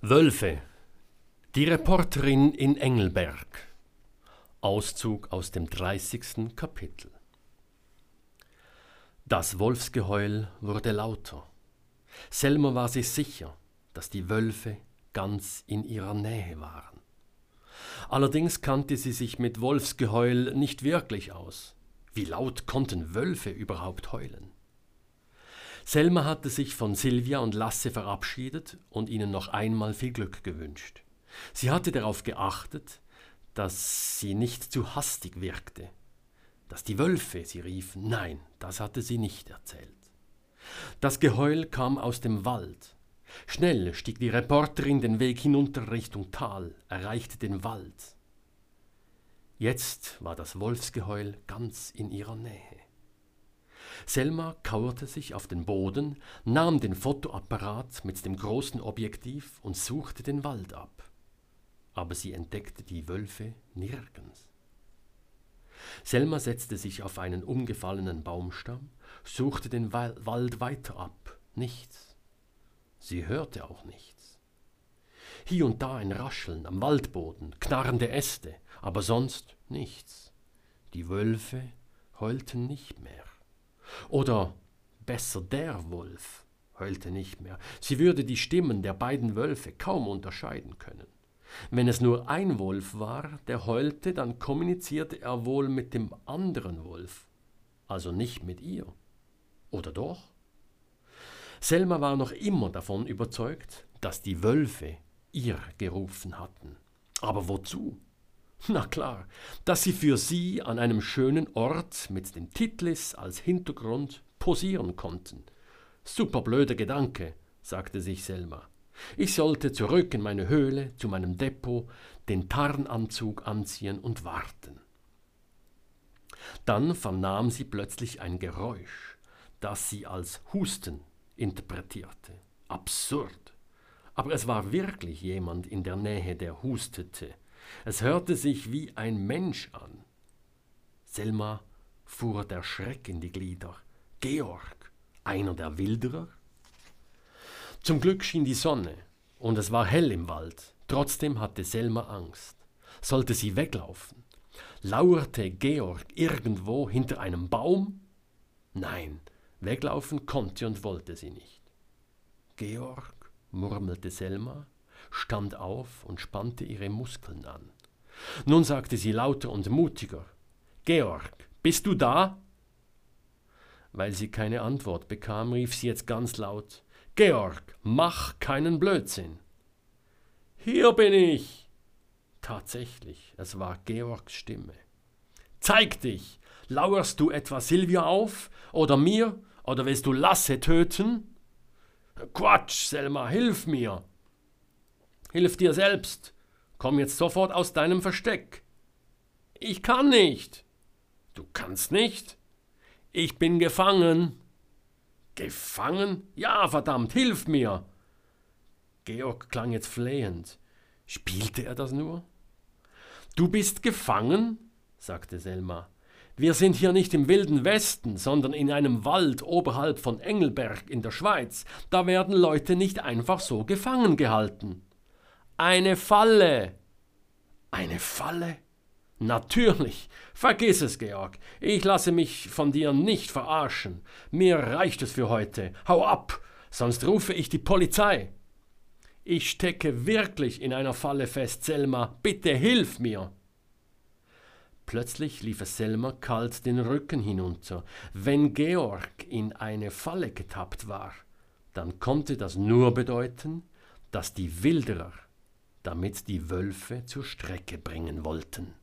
Wölfe. Die Reporterin in Engelberg. Auszug aus dem 30. Kapitel. Das Wolfsgeheul wurde lauter. Selma war sich sicher, dass die Wölfe ganz in ihrer Nähe waren. Allerdings kannte sie sich mit Wolfsgeheul nicht wirklich aus. Wie laut konnten Wölfe überhaupt heulen? Selma hatte sich von Silvia und Lasse verabschiedet und ihnen noch einmal viel Glück gewünscht. Sie hatte darauf geachtet, dass sie nicht zu hastig wirkte. Dass die Wölfe sie riefen, nein, das hatte sie nicht erzählt. Das Geheul kam aus dem Wald. Schnell stieg die Reporterin den Weg hinunter Richtung Tal, erreichte den Wald. Jetzt war das Wolfsgeheul ganz in ihrer Nähe. Selma kauerte sich auf den Boden, nahm den Fotoapparat mit dem großen Objektiv und suchte den Wald ab. Aber sie entdeckte die Wölfe nirgends. Selma setzte sich auf einen umgefallenen Baumstamm, suchte den Wald weiter ab. Nichts. Sie hörte auch nichts. Hier und da ein Rascheln am Waldboden, knarrende Äste, aber sonst nichts. Die Wölfe heulten nicht mehr. Oder besser der Wolf heulte nicht mehr. Sie würde die Stimmen der beiden Wölfe kaum unterscheiden können. Wenn es nur ein Wolf war, der heulte, dann kommunizierte er wohl mit dem anderen Wolf, also nicht mit ihr. Oder doch? Selma war noch immer davon überzeugt, dass die Wölfe ihr gerufen hatten. Aber wozu? Na klar, dass sie für sie an einem schönen Ort mit dem Titlis als Hintergrund posieren konnten. Superblöder Gedanke, sagte sich Selma. Ich sollte zurück in meine Höhle, zu meinem Depot, den Tarnanzug anziehen und warten. Dann vernahm sie plötzlich ein Geräusch, das sie als Husten interpretierte. Absurd. Aber es war wirklich jemand in der Nähe, der hustete. Es hörte sich wie ein Mensch an. Selma fuhr der Schreck in die Glieder. Georg, einer der Wilderer? Zum Glück schien die Sonne und es war hell im Wald. Trotzdem hatte Selma Angst. Sollte sie weglaufen? Lauerte Georg irgendwo hinter einem Baum? Nein, weglaufen konnte und wollte sie nicht. Georg, murmelte Selma, stand auf und spannte ihre Muskeln an. Nun sagte sie lauter und mutiger Georg, bist du da? Weil sie keine Antwort bekam, rief sie jetzt ganz laut Georg, mach keinen Blödsinn. Hier bin ich. Tatsächlich, es war Georgs Stimme. Zeig dich! Lauerst du etwa Silvia auf? Oder mir? Oder willst du Lasse töten? Quatsch, Selma, hilf mir! Hilf dir selbst. Komm jetzt sofort aus deinem Versteck. Ich kann nicht. Du kannst nicht? Ich bin gefangen. Gefangen? Ja, verdammt, hilf mir. Georg klang jetzt flehend. Spielte er das nur? Du bist gefangen? sagte Selma. Wir sind hier nicht im wilden Westen, sondern in einem Wald oberhalb von Engelberg in der Schweiz. Da werden Leute nicht einfach so gefangen gehalten. Eine Falle. Eine Falle? Natürlich. Vergiss es, Georg. Ich lasse mich von dir nicht verarschen. Mir reicht es für heute. Hau ab, sonst rufe ich die Polizei. Ich stecke wirklich in einer Falle fest, Selma. Bitte hilf mir. Plötzlich lief es Selma kalt den Rücken hinunter. Wenn Georg in eine Falle getappt war, dann konnte das nur bedeuten, dass die Wilderer damit die Wölfe zur Strecke bringen wollten.